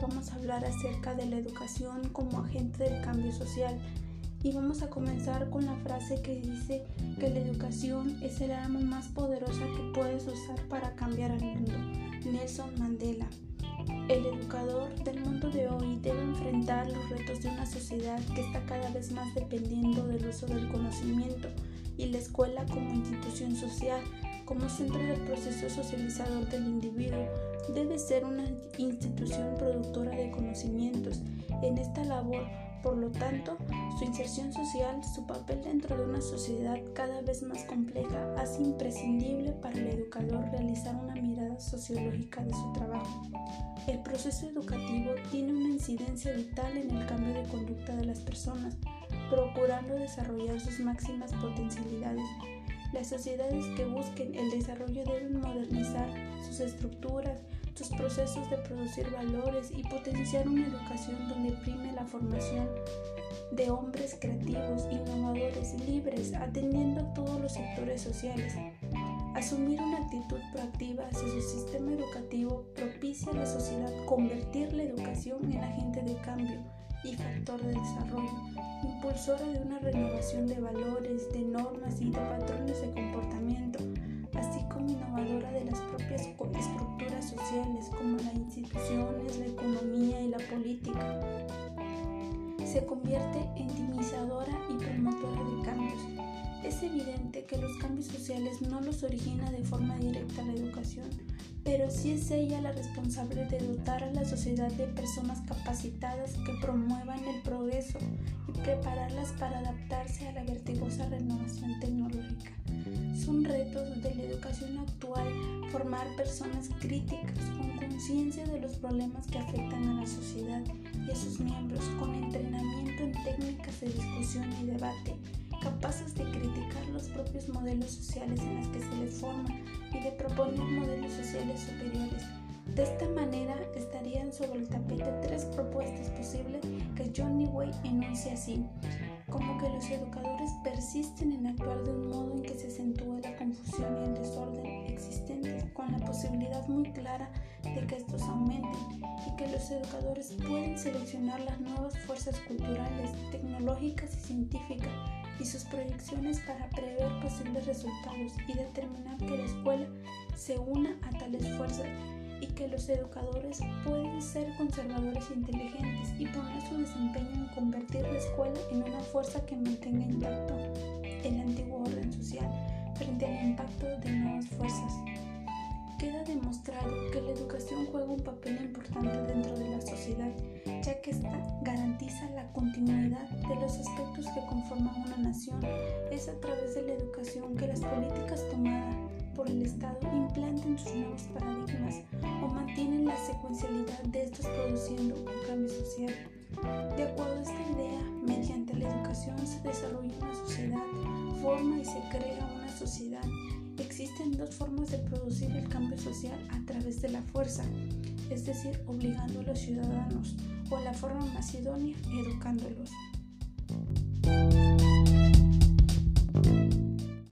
vamos a hablar acerca de la educación como agente del cambio social y vamos a comenzar con la frase que dice que la educación es el arma más poderosa que puedes usar para cambiar al mundo. Nelson Mandela. El educador del mundo de hoy debe enfrentar los retos de una sociedad que está cada vez más dependiendo del uso del conocimiento y la escuela como institución social como centro del proceso socializador del individuo, ser una institución productora de conocimientos. En esta labor, por lo tanto, su inserción social, su papel dentro de una sociedad cada vez más compleja, hace imprescindible para el educador realizar una mirada sociológica de su trabajo. El proceso educativo tiene una incidencia vital en el cambio de conducta de las personas, procurando desarrollar sus máximas potencialidades las sociedades que busquen el desarrollo deben modernizar sus estructuras, sus procesos de producir valores y potenciar una educación donde prime la formación de hombres creativos, innovadores, libres, atendiendo a todos los sectores sociales. Asumir una actitud proactiva hacia su sistema educativo propicia a la sociedad convertir la educación en agente de cambio y factor de desarrollo, impulsora de una renovación de valores, de normas y de patrones de comportamiento, Se convierte en dinamizadora y promotora de cambios. Es evidente que los cambios sociales no los origina de forma directa la educación, pero sí es ella la responsable de dotar a la sociedad de personas capacitadas que promuevan el progreso y prepararlas para adaptarse a la vertigosa renovación tecnológica. Son retos de la educación actual formar personas críticas con conciencia de los problemas que afectan a la sociedad y a sus miembros con entrenamiento en técnicas de discusión y debate capaces de criticar los propios modelos sociales en los que se les forma y de proponer modelos sociales superiores. De esta manera estarían sobre el tapete tres propuestas posibles que John Dewey enuncia así, como que los educadores persisten en actuar de un modo en que se acentúe la confusión y el desorden existentes, con la posibilidad muy clara de que estos aumenten y que los educadores pueden seleccionar las nuevas fuerzas culturales, tecnológicas y científicas y sus proyecciones para prever posibles resultados y determinar que la escuela se una a tales fuerzas y que los educadores pueden ser conservadores e inteligentes y poner su desempeño en convertir la escuela en una fuerza que mantenga intacto el antiguo orden social frente al impacto de nuevas fuerzas. Queda demostrado que la educación juega un papel importante dentro de la sociedad, ya que ésta garantiza la continuidad de los aspectos que conforman una nación. Es a través de la educación que las políticas tomadas por el Estado implantan sus nuevos paradigmas o mantienen la secuencialidad de estos produciendo un cambio social. De acuerdo a esta idea, mediante la educación se desarrolla una sociedad, forma y se crea una sociedad Existen dos formas de producir el cambio social a través de la fuerza, es decir, obligando a los ciudadanos, o la forma más idónea, educándolos.